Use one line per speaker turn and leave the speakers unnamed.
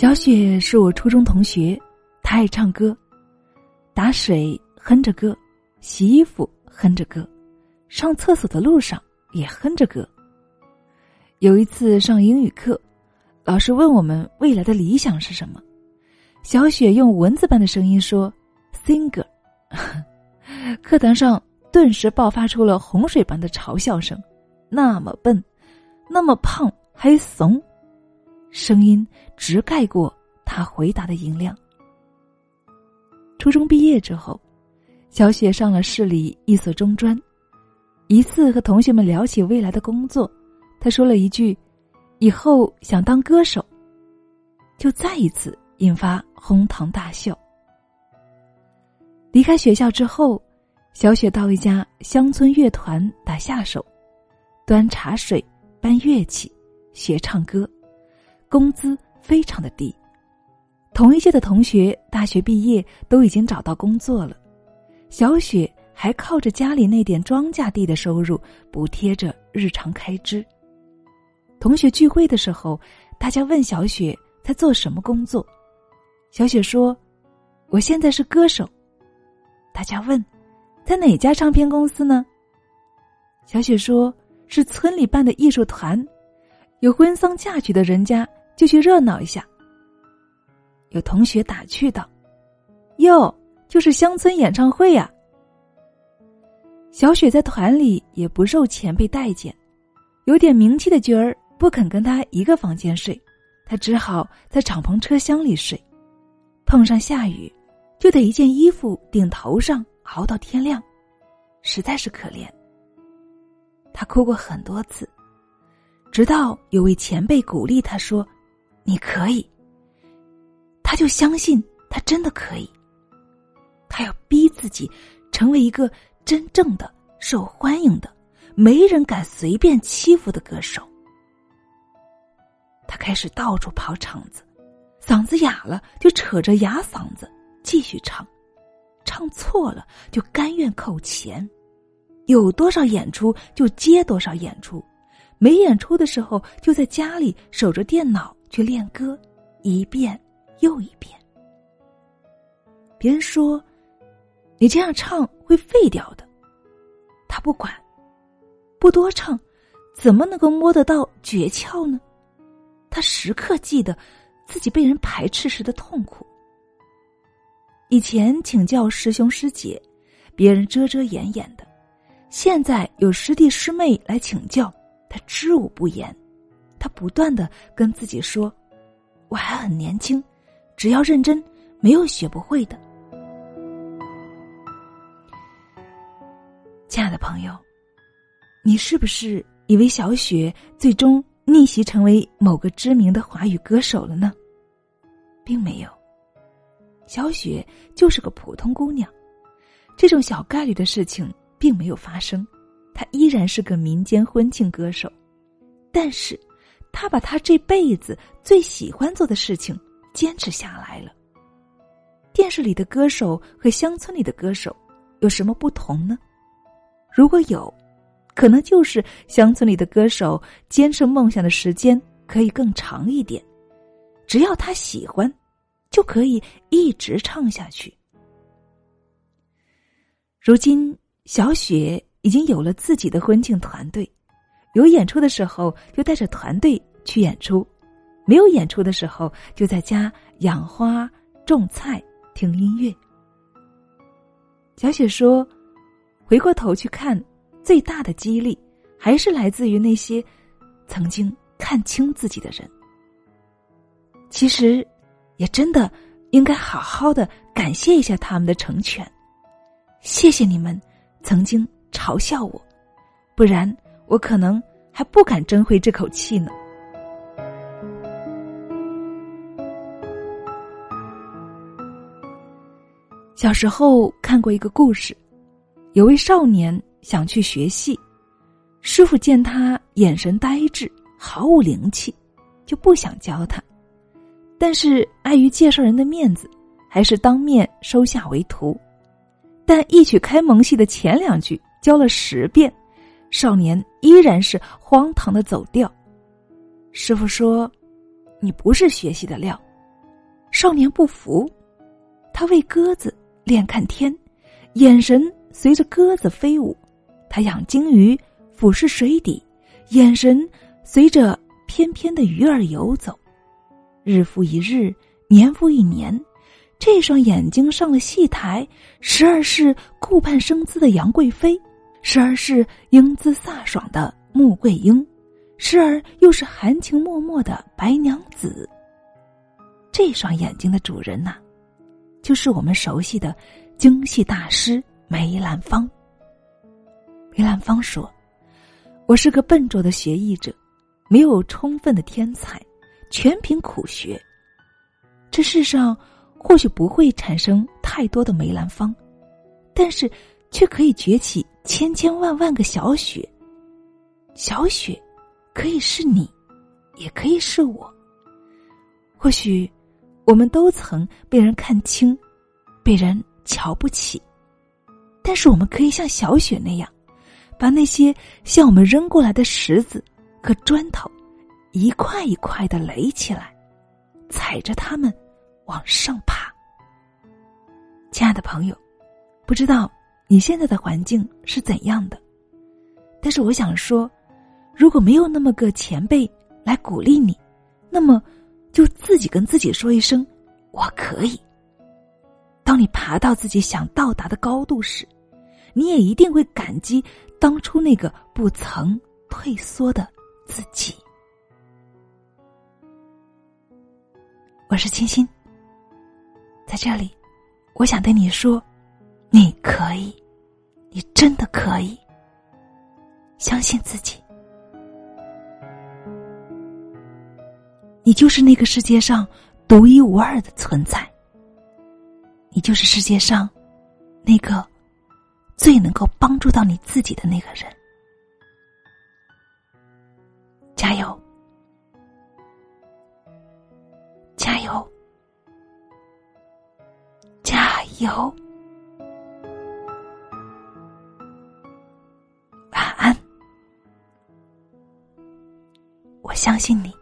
小雪是我初中同学，她爱唱歌，打水哼着歌，洗衣服哼着歌，上厕所的路上也哼着歌。有一次上英语课，老师问我们未来的理想是什么，小雪用蚊子般的声音说：“singer。”课堂上顿时爆发出了洪水般的嘲笑声。那么笨，那么胖，还怂。声音直盖过他回答的音量。初中毕业之后，小雪上了市里一所中专。一次和同学们聊起未来的工作，他说了一句：“以后想当歌手。”就再一次引发哄堂大笑。离开学校之后，小雪到一家乡村乐团打下手，端茶水、搬乐器、学唱歌。工资非常的低，同一届的同学大学毕业都已经找到工作了，小雪还靠着家里那点庄稼地的收入补贴着日常开支。同学聚会的时候，大家问小雪在做什么工作，小雪说：“我现在是歌手。”大家问：“在哪家唱片公司呢？”小雪说：“是村里办的艺术团，有婚丧嫁娶的人家。”就去热闹一下。有同学打趣道：“哟，就是乡村演唱会呀。”小雪在团里也不受前辈待见，有点名气的角儿不肯跟他一个房间睡，他只好在敞篷车厢里睡。碰上下雨，就得一件衣服顶头上熬到天亮，实在是可怜。他哭过很多次，直到有位前辈鼓励他说。你可以，他就相信他真的可以。他要逼自己成为一个真正的受欢迎的、没人敢随便欺负的歌手。他开始到处跑场子，嗓子哑了就扯着哑嗓子继续唱，唱错了就甘愿扣钱，有多少演出就接多少演出，没演出的时候就在家里守着电脑。去练歌，一遍又一遍。别人说：“你这样唱会废掉的。”他不管，不多唱，怎么能够摸得到诀窍呢？他时刻记得自己被人排斥时的痛苦。以前请教师兄师姐，别人遮遮掩掩的；现在有师弟师妹来请教，他知无不言。他不断的跟自己说：“我还很年轻，只要认真，没有学不会的。”亲爱的朋友，你是不是以为小雪最终逆袭成为某个知名的华语歌手了呢？并没有，小雪就是个普通姑娘，这种小概率的事情并没有发生，她依然是个民间婚庆歌手，但是。他把他这辈子最喜欢做的事情坚持下来了。电视里的歌手和乡村里的歌手有什么不同呢？如果有，可能就是乡村里的歌手坚持梦想的时间可以更长一点，只要他喜欢，就可以一直唱下去。如今，小雪已经有了自己的婚庆团队。有演出的时候就带着团队去演出，没有演出的时候就在家养花、种菜、听音乐。小雪说：“回过头去看，最大的激励还是来自于那些曾经看清自己的人。其实，也真的应该好好的感谢一下他们的成全。谢谢你们曾经嘲笑我，不然。”我可能还不敢争回这口气呢。小时候看过一个故事，有位少年想去学戏，师傅见他眼神呆滞，毫无灵气，就不想教他，但是碍于介绍人的面子，还是当面收下为徒。但一曲开蒙戏的前两句教了十遍。少年依然是荒唐的走调。师傅说：“你不是学习的料，少年不服，他为鸽子练看天，眼神随着鸽子飞舞；他养金鱼，俯视水底，眼神随着翩翩的鱼儿游走。日复一日，年复一年，这双眼睛上了戏台，时而是顾盼生姿的杨贵妃，时而是英姿飒爽的穆桂英，时而又是含情脉脉的白娘子。这双眼睛的主人呐，就是我们熟悉的京戏大师梅兰芳。梅兰芳说：“我是个笨拙的学艺者，没有充分的天才。”全凭苦学。这世上或许不会产生太多的梅兰芳，但是却可以崛起千千万万个小雪。小雪，可以是你，也可以是我。或许我们都曾被人看轻，被人瞧不起，但是我们可以像小雪那样，把那些向我们扔过来的石子和砖头。一块一块的垒起来，踩着它们往上爬。亲爱的朋友，不知道你现在的环境是怎样的？但是我想说，如果没有那么个前辈来鼓励你，那么就自己跟自己说一声“我可以”。当你爬到自己想到达的高度时，你也一定会感激当初那个不曾退缩的自己。我是清新，在这里，我想对你说，你可以，你真的可以，相信自己，你就是那个世界上独一无二的存在，你就是世界上那个最能够帮助到你自己的那个人，加油！加油！加油相信你。